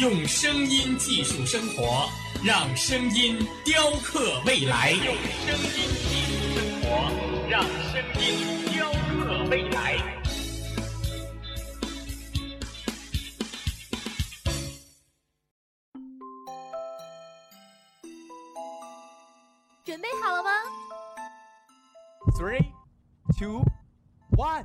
用声音技术生活。让声音雕刻未来，用声音技术生活，让声音雕刻未来。准备好了吗？Three, two, one,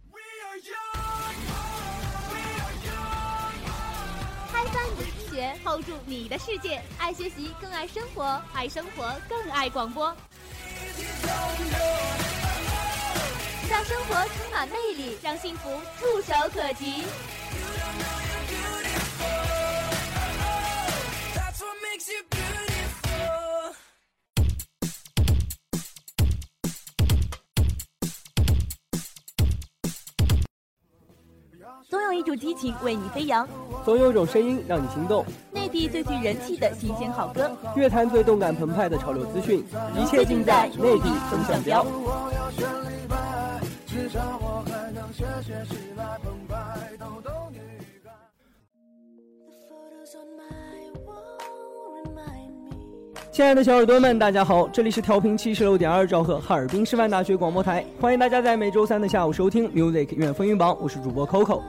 学，hold 住你的世界。爱学习，更爱生活；爱生活，更爱广播。让生活充满魅力，让幸福触手可及。一种激情为你飞扬，总有一种声音让你心动。内地最具人气的新鲜好歌，乐坛最动感澎湃的潮流资讯，一切尽在内地风向标。亲爱的小耳朵们，大家好，这里是调频七十六点二兆赫哈尔滨师范大学广播台，欢迎大家在每周三的下午收听 Music 音乐风云榜，我是主播 Coco。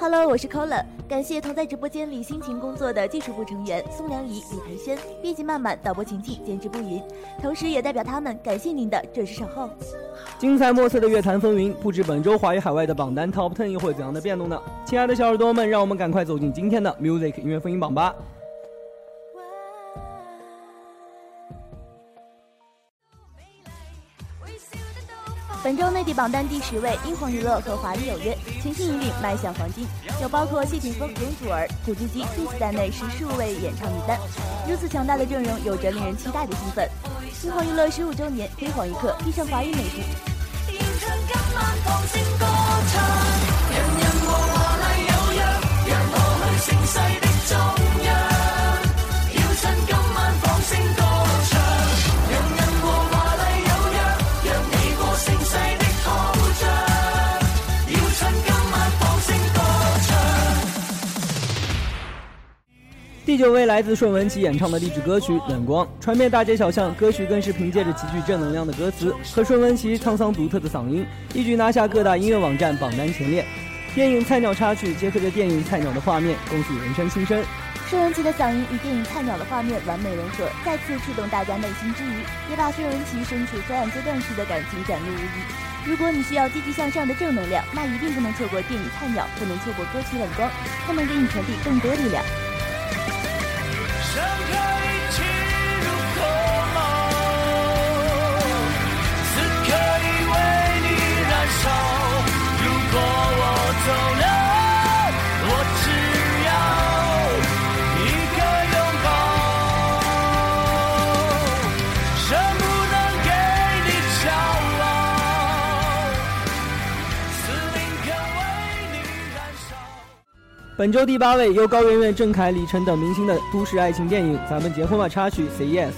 Hello，我是 Cola，感谢同在直播间里辛勤工作的技术部成员宋良仪、李培轩、编辑曼曼、导播晴晴、监制步云，同时也代表他们感谢您的准时守候。精彩莫测的乐坛风云，不知本周华语海外的榜单 Top Ten 又会怎样的变动呢？亲爱的小耳朵们，让我们赶快走进今天的 Music 音乐风云榜吧。本周内地榜单第十位，英皇娱乐和华丽有约，全新引领迈向黄金，有包括谢霆锋、容祖儿、古巨基、Twins 在内十数位演唱名单。如此强大的阵容，有着令人期待的兴奋。英皇娱乐十五周年，辉煌一刻，披上华语美学。第九位来自顺文琪演唱的励志歌曲《冷光》，传遍大街小巷。歌曲更是凭借着极具正能量的歌词和顺文琪沧桑独特的嗓音，一举拿下各大音乐网站榜单前列。电影《菜鸟》插曲结合着电影《菜鸟》的画面，恭喜人生新生。顺文琪的嗓音与电影《菜鸟》的画面完美融合，再次触动大家内心之余，也把顺文琪身处黑暗阶段时的感情展露无遗。如果你需要积极向上的正能量，那一定不能错过电影《菜鸟》，不能错过歌曲《冷光》，它能给你传递更多力量。走本周第八位，由高圆圆、郑恺、李晨等明星的都市爱情电影《咱们结婚吧》插曲《Say Yes》，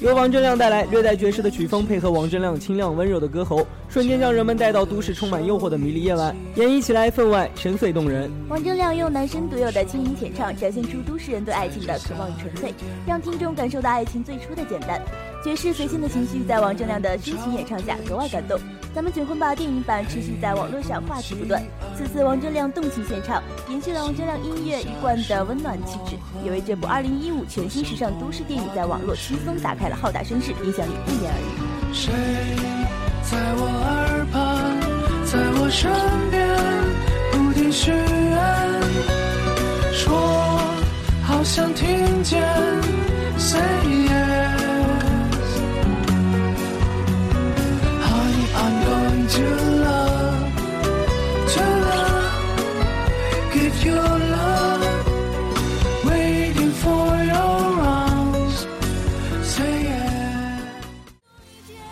由王铮亮带来略带爵士的曲风，配合王铮亮清亮温柔的歌喉，瞬间将人们带到都市充满诱惑的迷离夜晚，演绎起来分外深邃动人。王铮亮用男生独有的轻盈浅唱，展现出都市人对爱情的渴望与纯粹，让听众感受到爱情最初的简单。爵士随性的情绪，在王铮亮的深情演唱下格外感动。咱们结婚吧电影版持续在网络上话题不断。此次王铮亮动情献唱，延续了王铮亮音乐一贯的温暖气质，也为这部2015全新时尚都市电影在网络轻松打开了浩大声势，影响力不言而喻。谁在我耳旁，在我身边，不停许愿，说好想听见，Say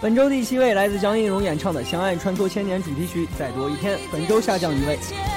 本周第七位来自江映蓉演唱的《相爱穿梭千年》主题曲《再多一天》，本周下降一位。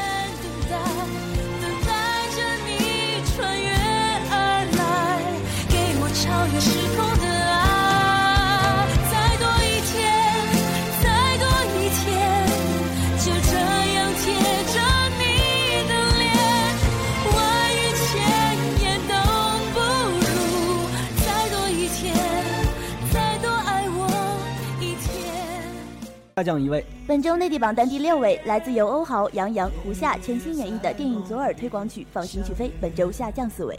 下降一位。本周内地榜单第六位，来自由欧豪、杨洋、胡夏全新演绎的电影《左耳》推广曲《放心去飞》，本周下降四位。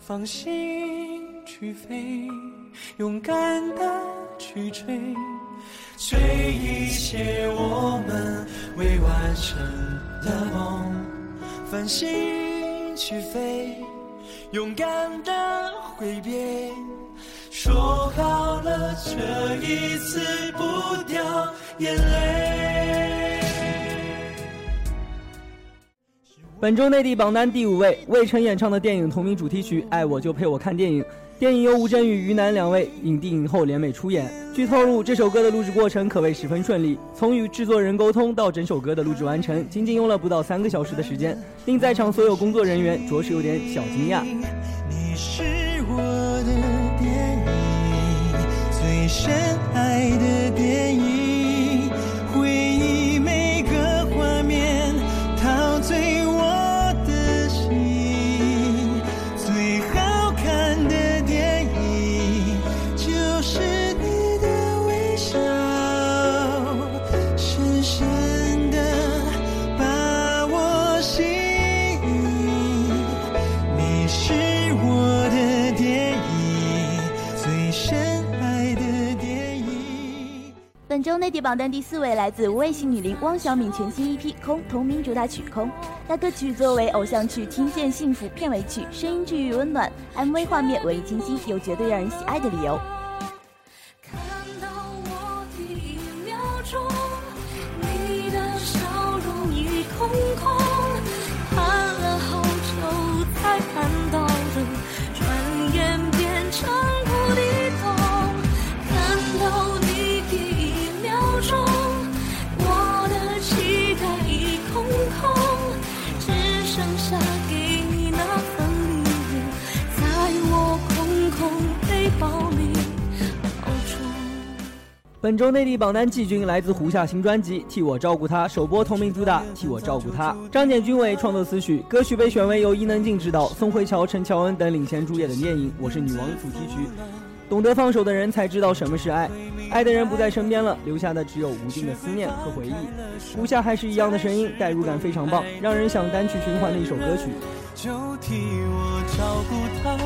放心去飞，勇敢的去追，追一切我们未完成的梦。放心去飞，勇敢的挥别，说好了这一次不掉眼泪。本周内地榜单第五位，魏晨演唱的电影同名主题曲《爱我就陪我看电影》。电影由吴镇宇、于南两位影帝影后联袂出演。据透露，这首歌的录制过程可谓十分顺利，从与制作人沟通到整首歌的录制完成，仅仅用了不到三个小时的时间，令在场所有工作人员着实有点小惊讶。你是我的，深爱的电影，本周内地榜单第四位，来自无畏系女伶汪小敏全新 EP《空》同名主打曲《空》。该歌曲作为偶像剧《听见幸福》片尾曲，声音治愈温暖，MV 画面文艺清新，有绝对让人喜爱的理由。本周内地榜单季军来自胡夏新专辑《替我照顾他》，首播同名主打《替我照顾他》，张简君伟创作词曲，歌曲被选为由伊能静执导、宋慧乔、陈乔恩等领衔主演的电影《我是女王》主题曲。懂得放手的人才知道什么是爱，爱的人不在身边了，留下的只有无尽的思念和回忆。胡夏还是一样的声音，代入感非常棒，让人想单曲循环的一首歌曲。就替我照顾他，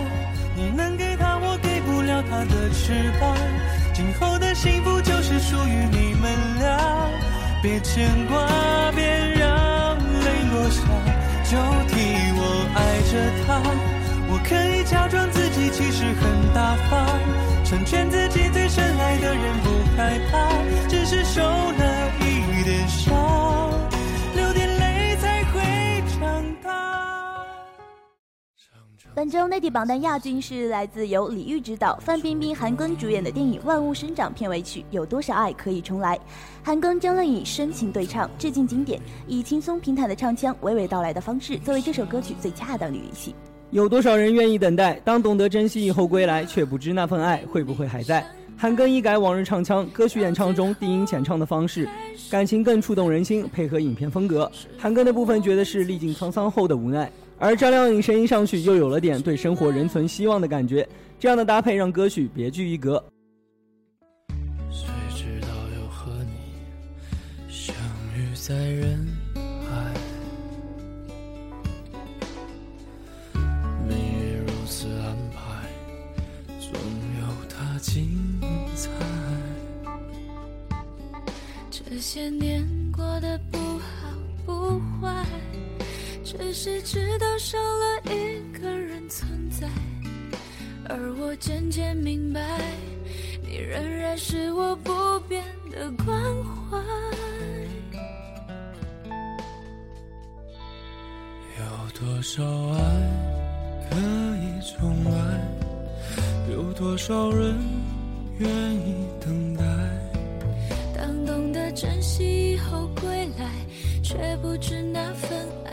你能给他我给不了他的翅膀，今后的幸福就是属于你们俩，别牵挂，别让泪落下，就替我爱着他，我可以假装自己其实很大方，成全自己最深爱的人不害怕，只是受了一点伤，本周内地榜单亚军是来自由李玉执导、范冰冰、韩庚主演的电影《万物生长》片尾曲《有多少爱可以重来》。韩庚将以深情对唱致敬经典，以轻松平坦的唱腔、娓娓道来的方式，作为这首歌曲最恰当的语气。有多少人愿意等待？当懂得珍惜以后归来，却不知那份爱会不会还在。韩庚一改往日唱腔，歌曲演唱中低音浅唱的方式，感情更触动人心，配合影片风格，韩庚的部分觉得是历尽沧桑后的无奈，而张靓颖声音上去又有了点对生活仍存希望的感觉，这样的搭配让歌曲别具一格。谁知道又和你相遇在人海，命运如此安排，总有它精彩。这些年过得不好不坏，只是知道少了一个人存在，而我渐渐明白，你仍然是我不变的关怀。有多少爱可以重来？有多少人愿意等待？当懂得珍惜以后归来，却不知那份爱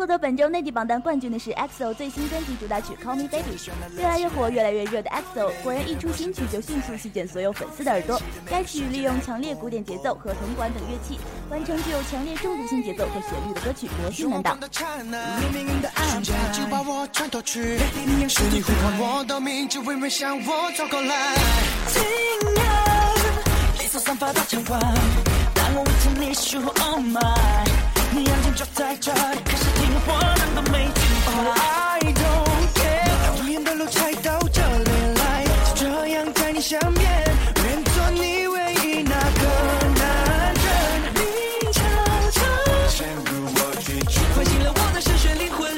获得本周内地榜单冠军的是 EXO 最新专辑主打曲《Call Me Baby》。越来越火、越来越热的 EXO，果然一出新曲就迅速席卷所有粉丝的耳朵。该曲利用强烈古典节奏和铜管等乐器，完成具有强烈中毒性节奏和旋律的歌曲，魔性难挡。你命运的安排就把我穿脱去，是你呼唤我的名字，微微向我走过来。听啊，你所散发的强光，让我为着你说 Oh my，你眼睛就在这里，可是听我难道没听话 I don't care，永远的路才到这里来，就这样在你身边，愿做你唯一那个男人。你悄悄陷入我拒绝唤醒了我的深邃灵魂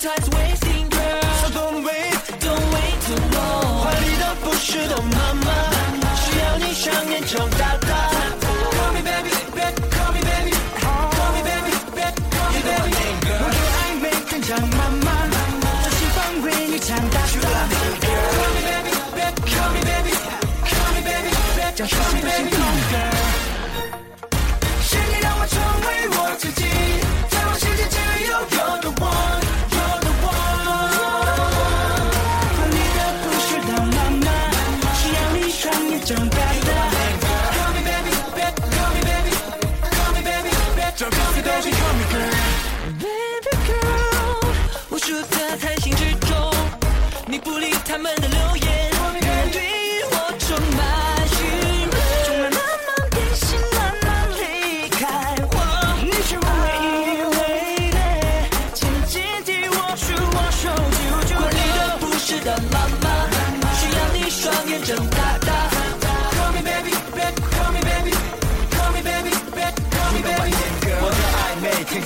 ，Time's wasting girl，，So don't wait，don't wait too long，怀里的不是的妈妈，需要你双眼睁大 Show me, baby.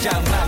llama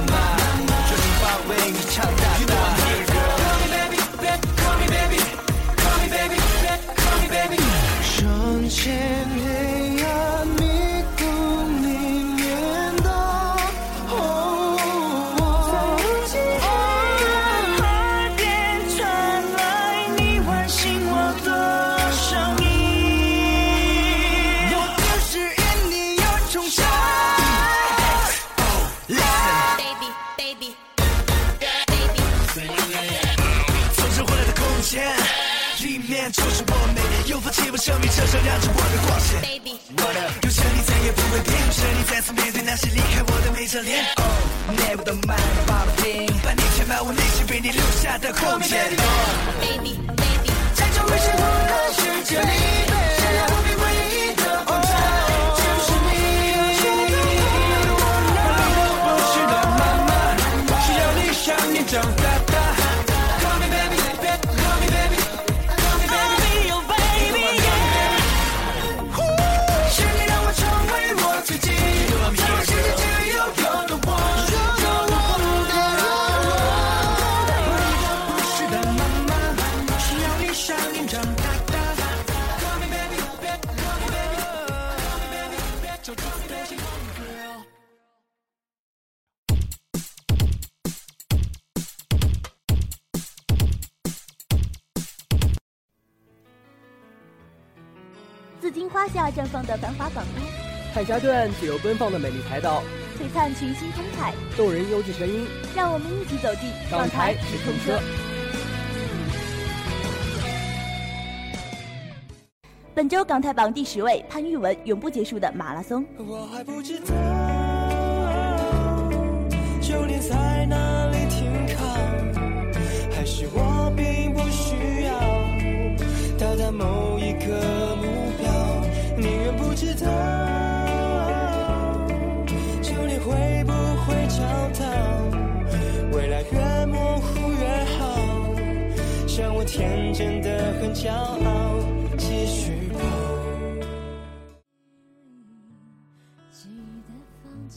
留下放的繁华港都，海峡对岸自由奔放的美丽海岛，璀璨群星通彩，动人优质声音，让我们一起走进港台直通车。本周港台榜第十位，潘玉文《永不结束的马拉松》。我还不知道终点在哪里停靠，还是我并不需要到达某一个愿不知道终点会不会找到，未来越模糊越好，像我天真的很骄傲，继续跑。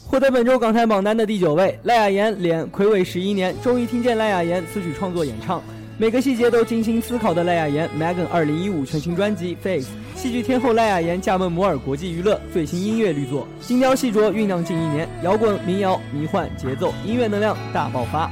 获得本周港台榜单的第九位，赖雅妍连暌违十一年，终于听见赖雅妍词曲创作演唱，每个细节都精心思考的赖雅妍 Megan 二零一五全新专辑《Face》，戏剧天后赖雅妍加盟摩尔国际娱乐最新音乐力作，精雕细琢酝酿近一年，摇滚、民谣、迷幻、节奏、音乐能量大爆发。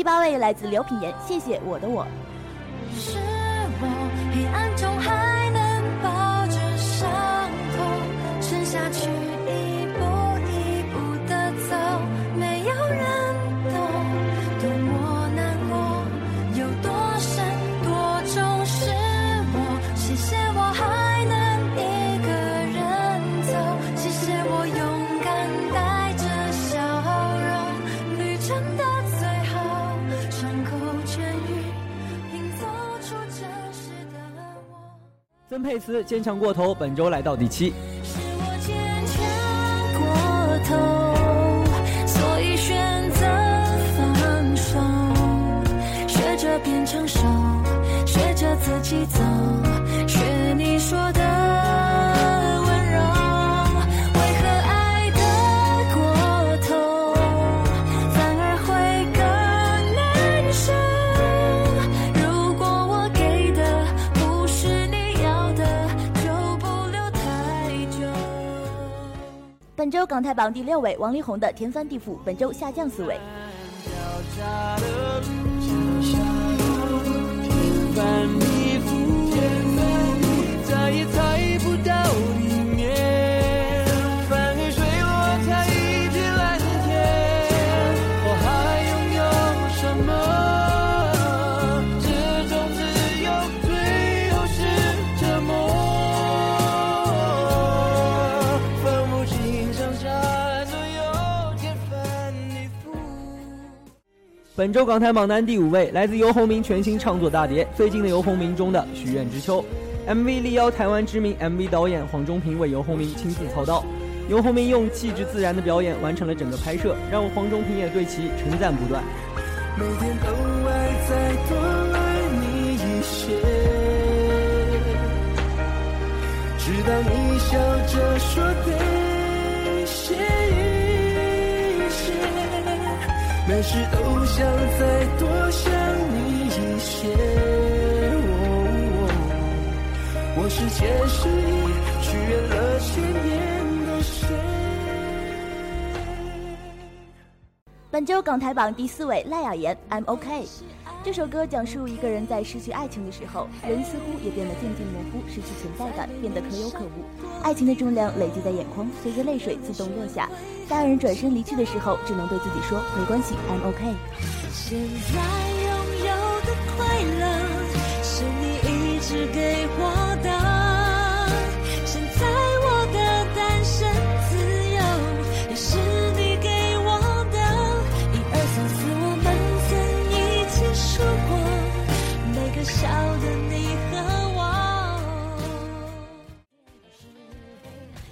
第八位来自刘品言，谢谢我的我。曾沛慈坚强过头，本周来到第七。是我坚强过头，所以选择放手，学着变成熟，学着自己走，港台榜第六位，王力宏的《天翻地覆》，本周下降四位。天翻地覆，本周港台榜单第五位，来自游鸿明全新创作大碟《最近的游鸿明》中的《许愿之秋》。MV 力邀台湾知名 MV 导演黄忠平为游鸿明亲自操刀，游鸿明用气质自然的表演完成了整个拍摄，让黄忠平也对其称赞不断。每天都爱再多爱你一些，直到你笑着说谢谢，但是都想再多想你一些我是前世许愿了千年的本周港台榜第四位赖雅妍 i'm ok 这首歌讲述一个人在失去爱情的时候，人似乎也变得渐渐模糊，失去存在感，变得可有可无。爱情的重量累积在眼眶，随着泪水自动落下。在爱人转身离去的时候，只能对自己说：没关系，I'm OK。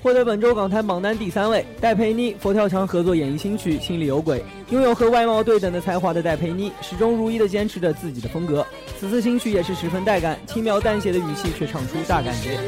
获得本周港台榜单第三位，戴佩妮、佛跳墙合作演绎新曲《心里有鬼》。拥有和外貌对等的才华的戴佩妮，始终如一的坚持着自己的风格。此次新曲也是十分带感，轻描淡写的语气却唱出大感觉。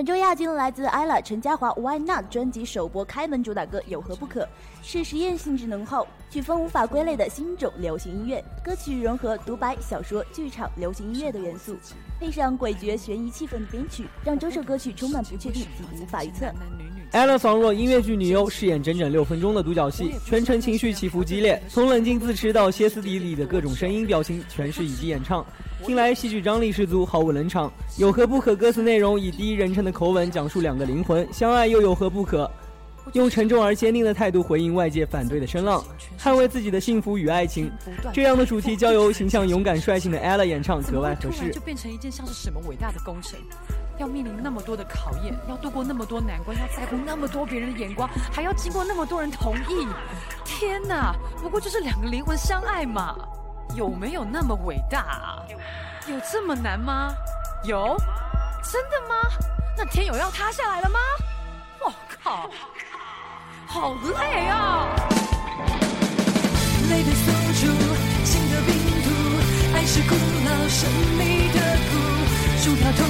本周亚军来自 ella 陈嘉华《Why Not》专辑首播开门主打歌《有何不可》，是实验性质浓厚、曲风无法归类的新种流行音乐。歌曲融合独白、小说、剧场、流行音乐的元素，配上诡谲悬疑气氛的编曲，让整首歌曲充满不确定及无法预测。ella 仿若音乐剧女优，饰演整整六分钟的独角戏，全程情绪起伏激烈，从冷静自持到歇斯底里的各种声音表情，全是以及演唱，听来戏剧张力十足，毫无冷场。有何不可？歌词内容以第一人称的口吻讲述两个灵魂相爱又有何不可？用沉重而坚定的态度回应外界反对的声浪，捍卫自己的幸福与爱情。这样的主题交由形象勇敢率性的 ella 演唱格外合适就。变成一件像是什么伟大的工程，要面临那么多的考验，要度过那么多难关，要在乎那么多别人的眼光，还要经过那么多人同意。天哪！不过就是两个灵魂相爱嘛，有没有那么伟大啊？有这么难吗？有？真的吗？那天有要塌下来了吗？我靠！好累啊！泪被锁住，心的病毒，爱是古老神秘的苦，输掉痛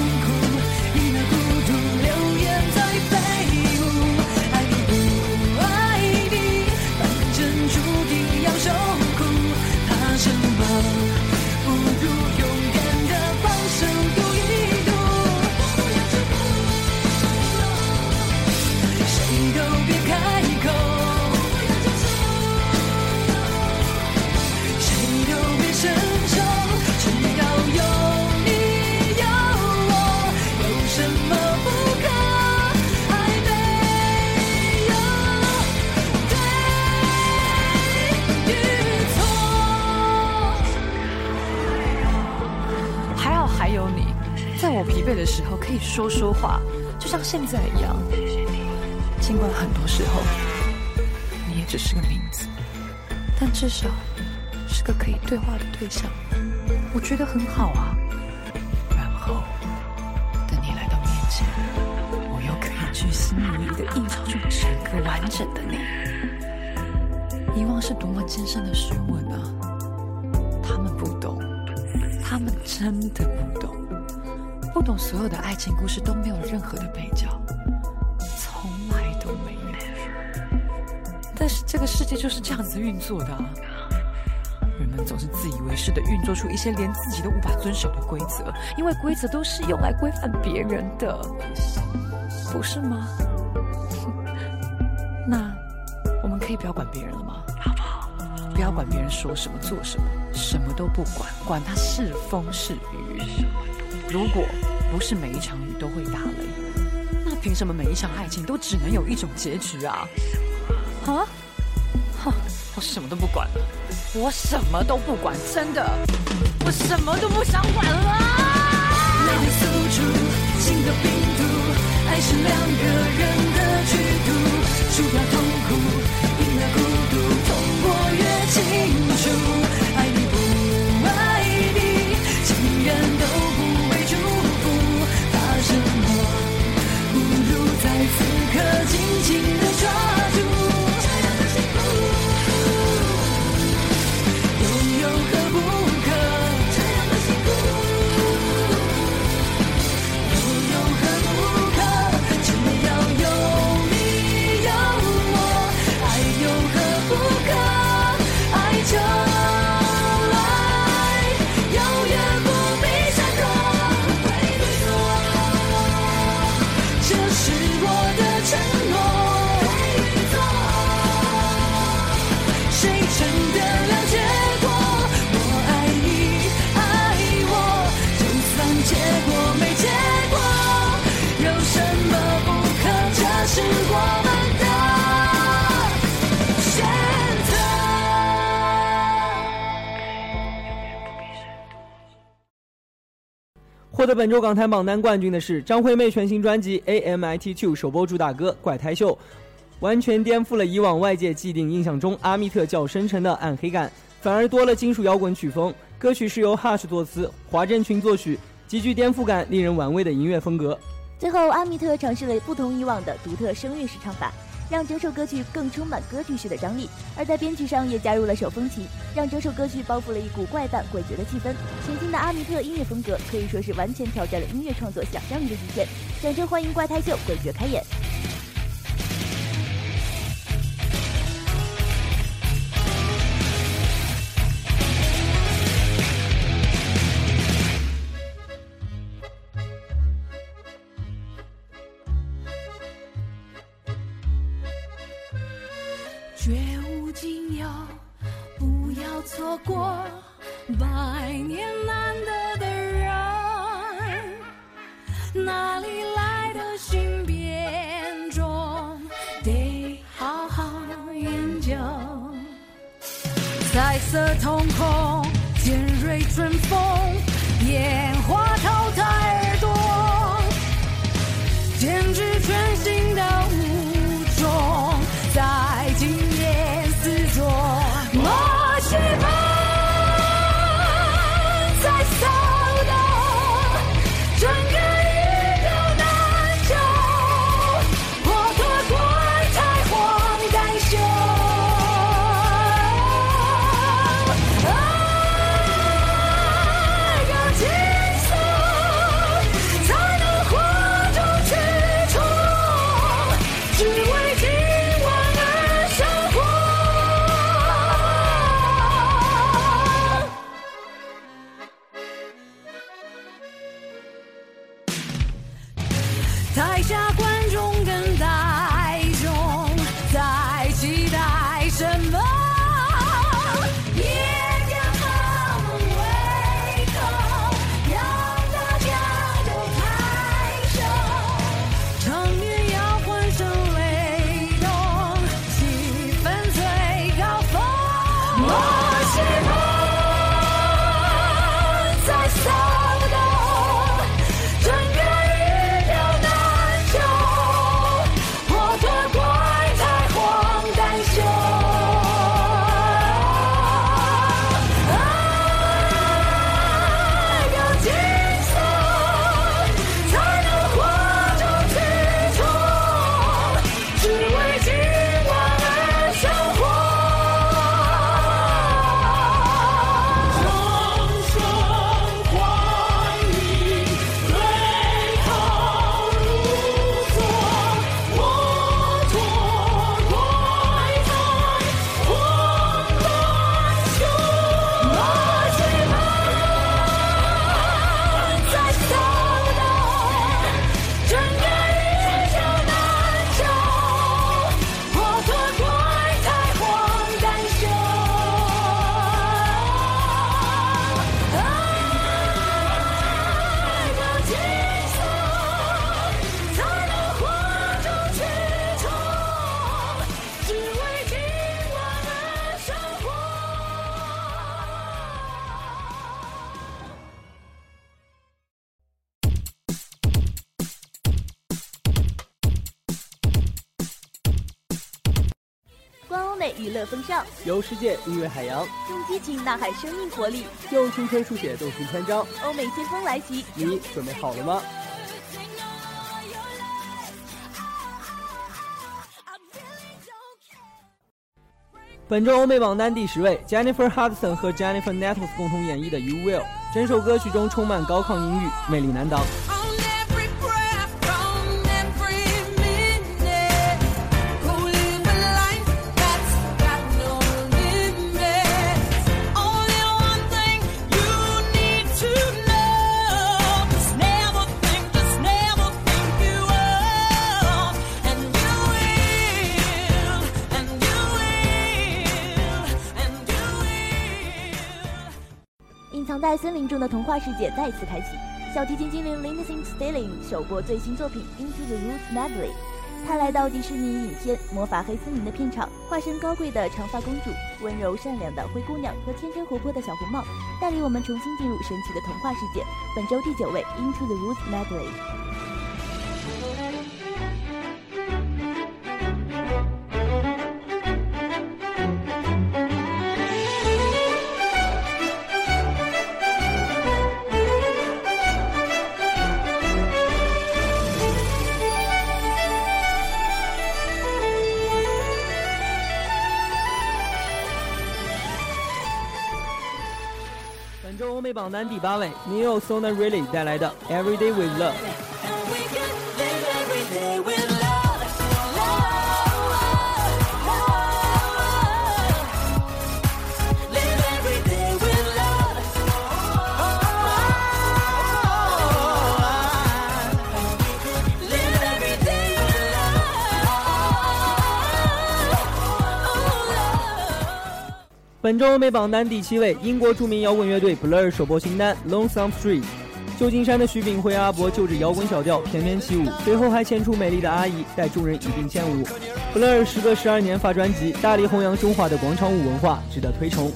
我疲惫的时候可以说说话，就像现在一样。尽管很多时候你也只是个名字，但至少是个可以对话的对象，我觉得很好啊。然后等你来到面前，我又可以巨细靡遗的映照出整个完整的你。遗忘是多么艰深的学问啊！他们不懂，他们真的不懂，不懂所有的爱情故事都没有任何的配角，从来都没有。但是这个世界就是这样子运作的、啊，人们总是自以为是的运作出一些连自己都无法遵守的规则，因为规则都是用来规范别人的，不是吗？那我们可以不要管别人了吗？好不好？不要管别人说什么做什么，什么都不管，管他是风是雨。如果不是每一场雨都会打雷，那凭什么每一场爱情都只能有一种结局啊？啊？哼，我什么都不管了，我什么都不管，真的，我什么都不想管了。泪被锁住，心的病毒，爱是两个人的剧毒，输掉痛苦，赢了孤独，获得本周港台榜单冠军的是张惠妹全新专辑《A M I T Two》首播主打歌《怪胎秀》，完全颠覆了以往外界既定印象中阿密特较深沉的暗黑感，反而多了金属摇滚曲风。歌曲是由 Hush 作词，华振群作曲，极具颠覆感、令人玩味的音乐风格。最后，阿密特尝试了不同以往的独特声乐式唱法。让整首歌曲更充满歌剧式的张力，而在编曲上也加入了手风琴，让整首歌曲包覆了一股怪诞诡谲的气氛。全新的阿密特音乐风格可以说是完全挑战了音乐创作想象力的极限。掌声欢迎怪胎秀诡谲开演！美娱乐风尚，游世界音乐海洋，用激情呐喊生命活力，用青春书写动情篇章。欧美先锋来袭，你准备好了吗？本周欧美榜单第十位，Jennifer Hudson 和 Jennifer Nettles 共同演绎的《You Will》，整首歌曲中充满高亢音域，魅力难挡。森林中的童话世界再次开启。小提琴精灵 Lindsey Stirling 首播最新作品《Into the Roots Medley》，他来到迪士尼影片《魔法黑森林》的片场，化身高贵的长发公主、温柔善良的灰姑娘和天真活泼的小红帽，带领我们重新进入神奇的童话世界。本周第九位，《Into the Woods Medley》。榜单第八位 n e o Sona Really 带来的 Everyday with Love。 本周欧美榜单第七位，英国著名摇滚乐队 Blur 首播新单《Lonesome Street》。旧金山的徐秉辉阿伯就着摇滚小调翩翩起舞，随后还牵出美丽的阿姨带众人一并献舞。Blur 时隔十二年发专辑，大力弘扬中华的广场舞文化，值得推崇。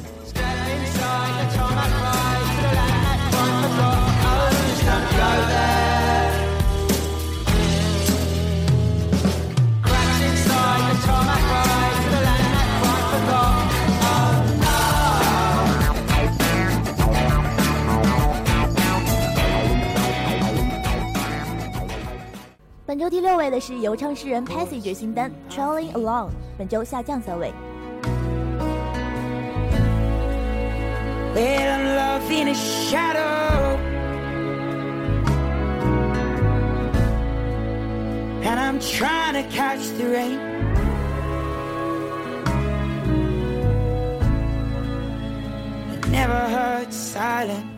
本周第六位的是邮唱诗人 Passage 新单《Trailing Along》，本周下降三位。Well, I'm lost in a shadow. And I'm trying to catch the rain. It never hurts silence.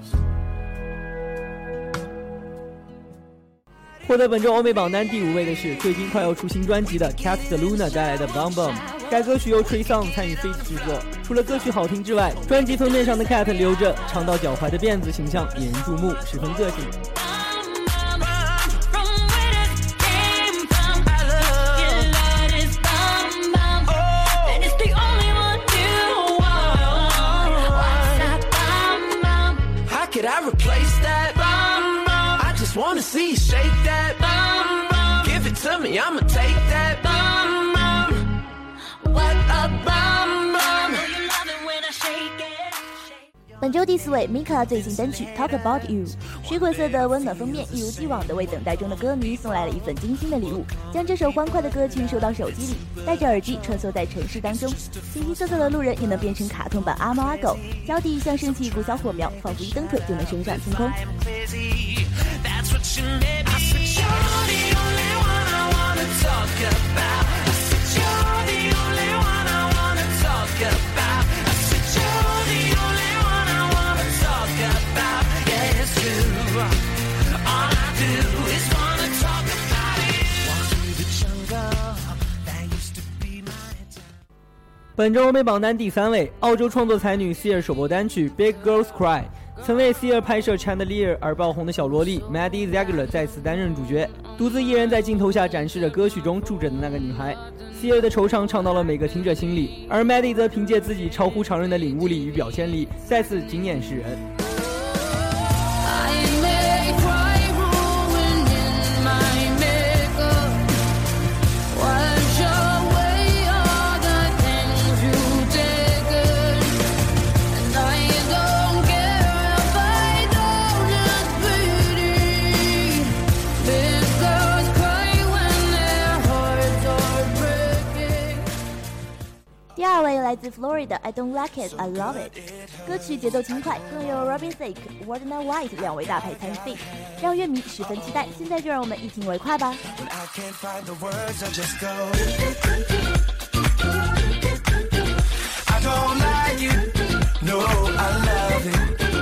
获得本周欧美榜单第五位的是最近快要出新专辑的 Cat the Luna 带来的《Bum Bum》。该歌曲由 Trey Song 参与 f a c e 制作。除了歌曲好听之外，专辑封面上的 Cat 留着长到脚踝的辫子形象引人注目，十分个性。Wanna see you shake that. Bum, bum. Give it to me, I'ma take that. Bum, bum. What a bum. 本周第四位，Mika 最新单曲《Talk About You》，水果色的温暖封面，一如既往的为等待中的歌迷送来了一份精心的礼物，将这首欢快的歌曲收到手机里，戴着耳机穿梭在城市当中，形形色色的路人也能变成卡通版阿猫阿狗，脚底像升起一股小火苗，仿佛一蹬腿就能升上天空。本周欧美榜单第三位，澳洲创作才女 Sia 首播单曲《Big Girls Cry》。曾为 Sia 拍摄《Chandelier》而爆红的小萝莉 Maddie Ziegler 再次担任主角，独自一人在镜头下展示着歌曲中住着的那个女孩。Sia 的惆怅唱到了每个听者心里，而 Maddie 则凭借自己超乎常人的领悟力与表现力，再次惊艳世人。二位来自 Florida I Don't Like It I Love It，歌曲节奏轻快，更有 Robin Thicke、Wardner White 两位大牌参与 feat，让乐迷十分期待。现在就让我们一听为快吧。No, I love it.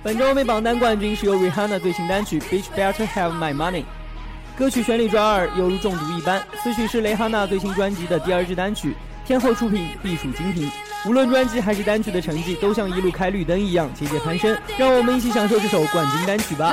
本周欧美榜单冠军是由 Rihanna 最新单曲《Bitch Better Have My Money》。歌曲旋律抓耳，犹如中毒一般。此曲是蕾哈娜最新专辑的第二支单曲，天后出品必属精品。无论专辑还是单曲的成绩，都像一路开绿灯一样节节攀升。让我们一起享受这首冠军单曲吧。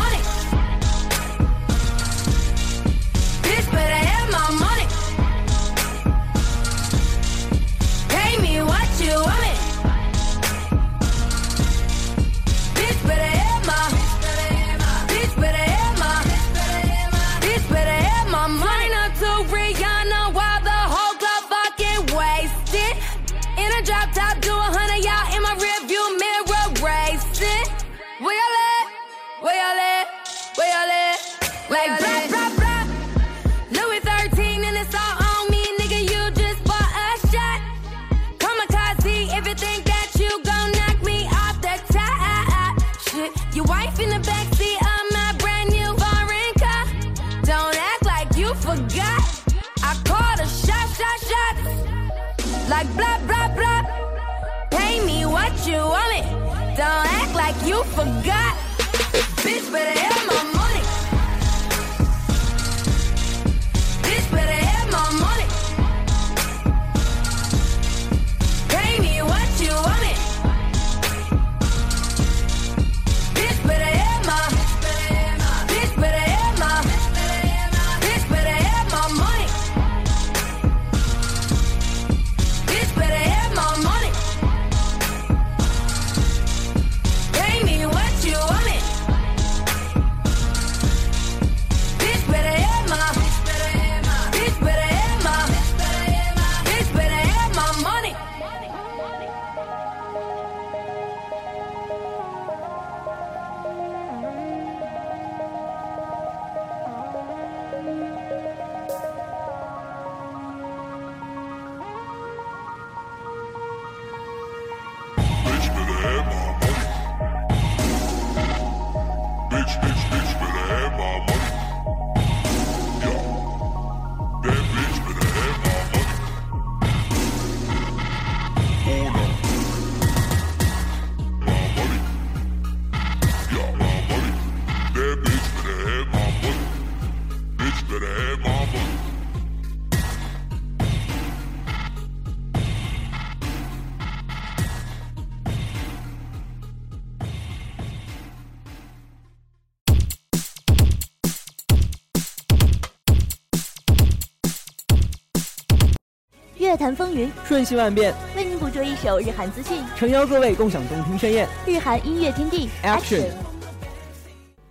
风云。瞬息万变，为您捕捉一首日韩资讯，诚邀各位共享动听盛宴。日韩音乐天地。Action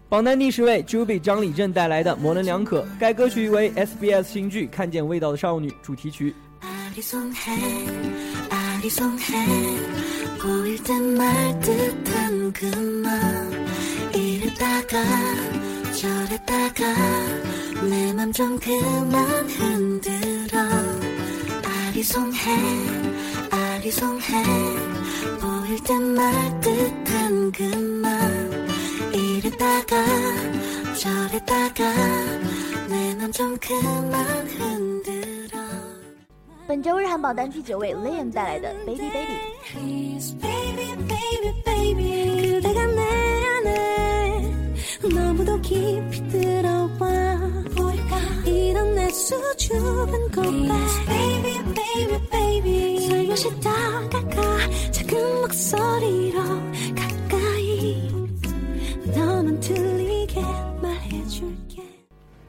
榜单第十位，Juby 张李正带来的《模棱两可》，该歌曲为 SBS 新剧《看见味道的少女》主题曲。 아리송해 아리송해 보일 땐 말듯한 그만 이랬다가 저랬다가 내 맘 좀 그만 흔들어 아리송해 아리송해 보일 땐 말듯한 그만 이랬다가 저랬다가 내 맘 좀 그만 흔들어 本周日韩榜单第九位，Liam 带来的《Baby Baby》。 Please, baby, baby, baby. 그대가 내 안에 너무도 깊이 들어와. 우리가 이런 내 수줍은 고백. Baby, baby, baby. 살며시 다가가 작은 목소리로 가까이 너만 들리게 말해줄게.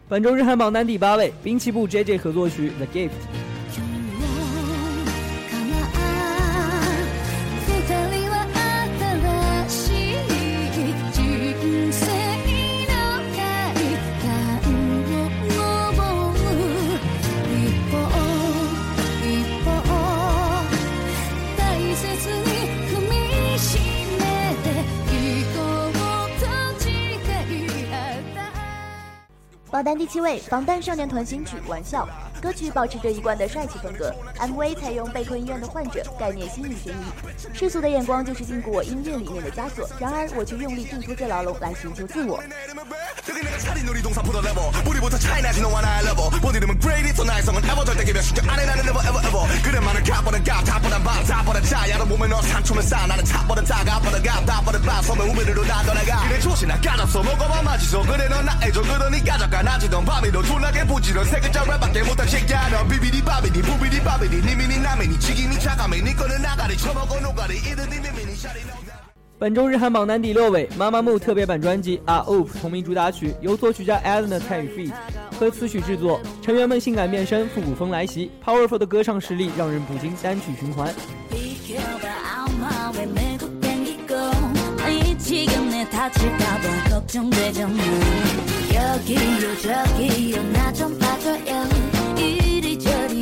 本周日韩榜单第八位，滨崎步 JJ 合作曲《The Gift》。 榜单第七位，防弹少年团新曲《玩笑》。歌曲保持着一贯的帅气风格，MV 采用被困医院的患者，概念心理悬疑。世俗的眼光就是禁锢我音乐里面的枷锁，然而我却用力挣脱这牢笼来寻求自我。本周日韩榜单第六位妈妈木特别版专辑阿 opp 同名主打曲由作曲家 eleanor feet 和词曲制作成员们性感变身复古风来袭 powerful 的歌唱实力让人不禁单曲循环。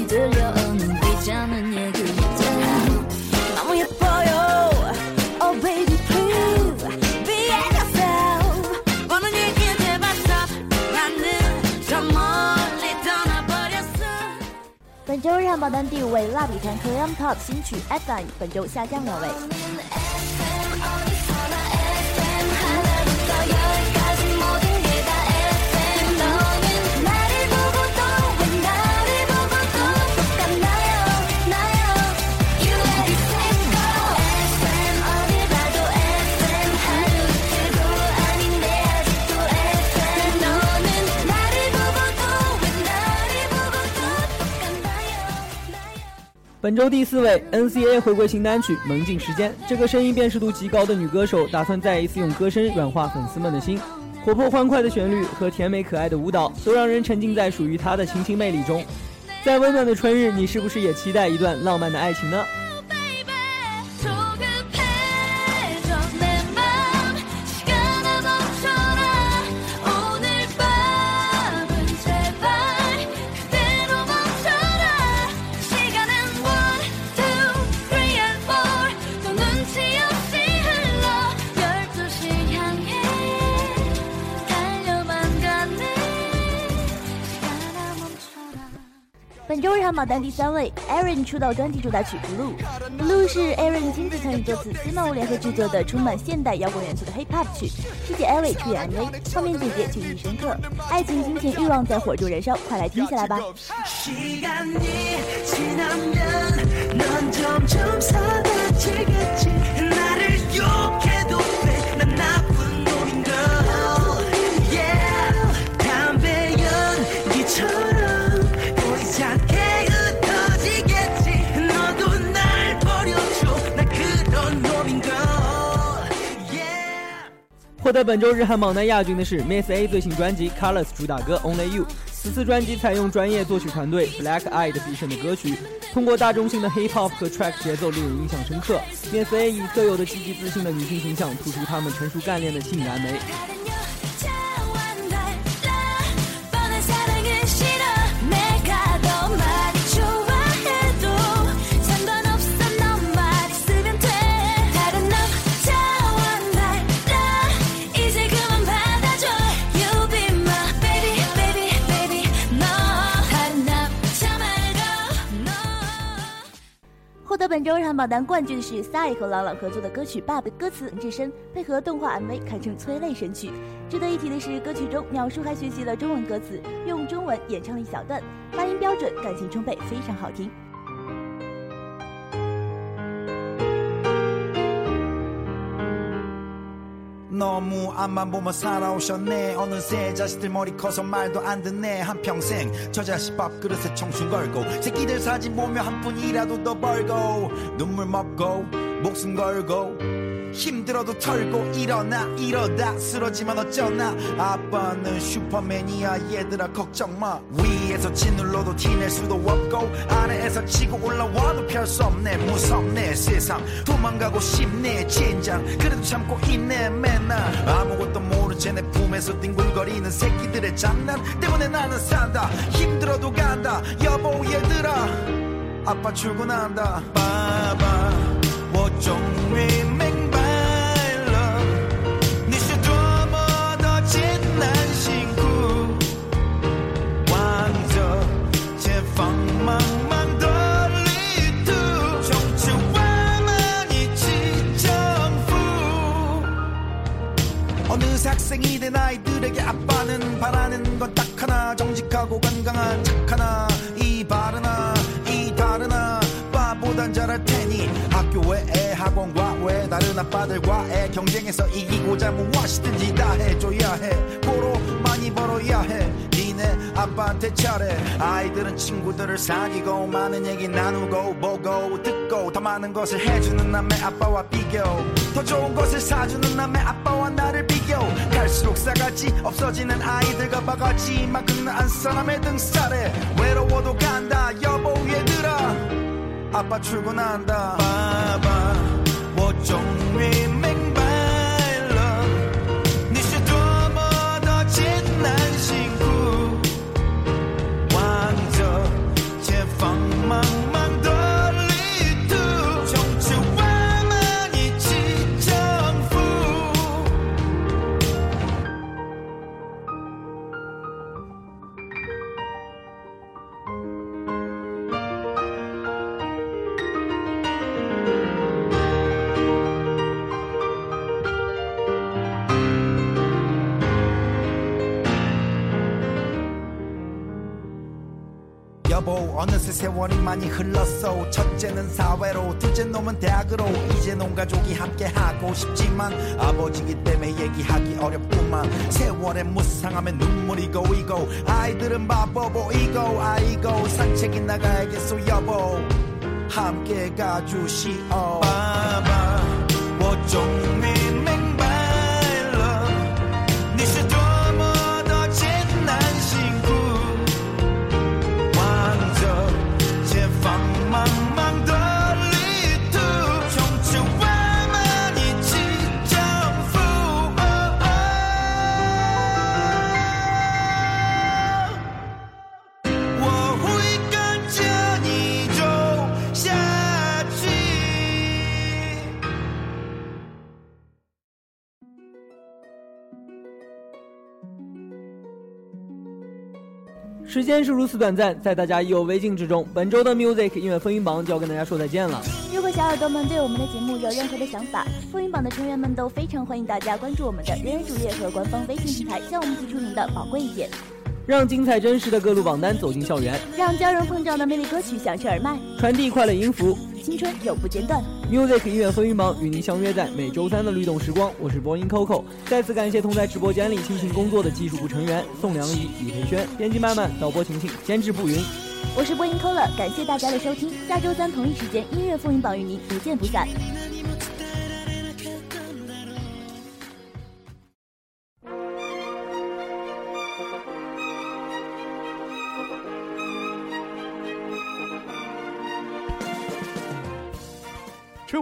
들려오는 귀찮은 얘기들 너무 예뻐요 Oh baby please be yourself 보는 얘기 제발 stop 나는 저 멀리 떠나버렸어 本周日韩榜单第五位，蜡笔团 Korean Pop 新曲《F9》本周下降两位。 本周第四位，NCA 回归新单曲《萌境时间》。这个声音辨识度极高的女歌手，打算再一次用歌声软化粉丝们的心。活泼欢快的旋律和甜美可爱的舞蹈，都让人沉浸在属于她的清新魅力中。在温暖的春日，你是不是也期待一段浪漫的爱情呢？日韩榜单第三位，Aaron 出道专辑主打曲《Blue》。Blue 是 Aaron 亲自参与作词，Simo 联合制作的充满现代摇滚元素的 Hip Hop 曲。师姐 Ari 出演 MV，画面姐姐曲意深刻，爱情、金钱、欲望在火中燃烧，快来听起来吧！获得本周日韩榜单亚军的是 Miss A 最新专辑《Colors》主打歌《Only You》。此次专辑采用专业作曲团队 Black Eyed 必胜的歌曲，通过大众性的 Hip Hop 和 Track 节奏令人印象深刻。Miss A 以特有的积极自信的女性形象，突出她们成熟干练的性感美。得本周日韩榜单冠军的是 Sai 和朗朗合作的歌曲《爸爸》，歌词至深，配合动画 MV 堪称催泪神曲。值得一提的是，歌曲中鸟叔还学习了中文歌词，用中文演唱了一小段，发音标准，感情充沛，非常好听。 너무 앞만 보며 살아오셨네. 어느새 자식들 머리 커서 말도 안 듣네. 한평생 저 자식 밥그릇에 청춘 걸고 새끼들 사진 보며 한 푼이라도 더 벌고 눈물 먹고 목숨 걸고 힘들어도 털고 일어나 이러다. 쓰러지면 어쩌나. 아빠는 슈퍼맨이야 얘들아 걱정 마. 위에서 짓눌러도 티낼 수도 없고 아래에서 치고 올라와도 별 수 없네. 무섭네 세상. 도망가고 싶네 진장 그래도 참고 있네 맨날. 아무것도 모르 채내 품에서 뒹굴거리는 새끼들의 장난 때문에 나는 산다. 힘들어도 간다. 여보 얘들아. 아빠 출근한다. 바바 what 학생이 된 아이들에게 아빠는 바라는 건 딱 하나 정직하고 건강한 착하나 이 바르나 이 다르나 바보단 잘할 테니. 학교 외에 학원과 외 다른 아빠들과의 경쟁에서 이기고자 무엇이든지 다 해줘야 해. 보러 많이 벌어야 해 내 아빠한테 잘해. 아이들은 친구들을 사귀고 많은 얘기 나누고 보고 듣고 더 많은 것을 해주는 남의 아빠와 비교. 더 좋은 것을 사주는 남의 아빠와 나를 비교. 갈수록 싸가지 없어지는 아이들과 바가지 막 긁는 사람의 등살에 외로워도 간다. 여보 얘들아. 아빠 출근한다. 바바 뭐좀 사실 세월이 많이 흘렀어. 첫째는 사회로 둘째 놈은 대학으로. 이제 놈 가족이 함께 하고 싶지만 아버지기 때문에 얘기하기 어렵구만. 세월의 무상함에 눈물이 고이고 아이들은 바보 보이고 아이고 산책이 나가야겠소 여보. 함께 가주시오. 바바 어쩜 뭐 时间是如此短暂，在大家意犹未尽之中，本周的 Music 音乐风云榜就要跟大家说再见了。如果小耳朵们对我们的节目有任何的想法，风云榜的成员们都非常欢迎大家关注我们的人人主页和官方微信平台，向我们提出您的宝贵意见，让精彩真实的各路榜单走进校园，让交融碰撞的魅力歌曲响彻耳麦，传递快乐音符。青春永不间断。Music 音乐风云榜与您相约在每周三的律动时光，我是播音 Coco。再次感谢同在直播间里辛勤工作的技术部成员宋良仪、李培轩、编辑曼曼、导播晴晴、监制步云。我是播音 Cola，感谢大家的收听，下周三同一时间音乐风云榜与您不见不散。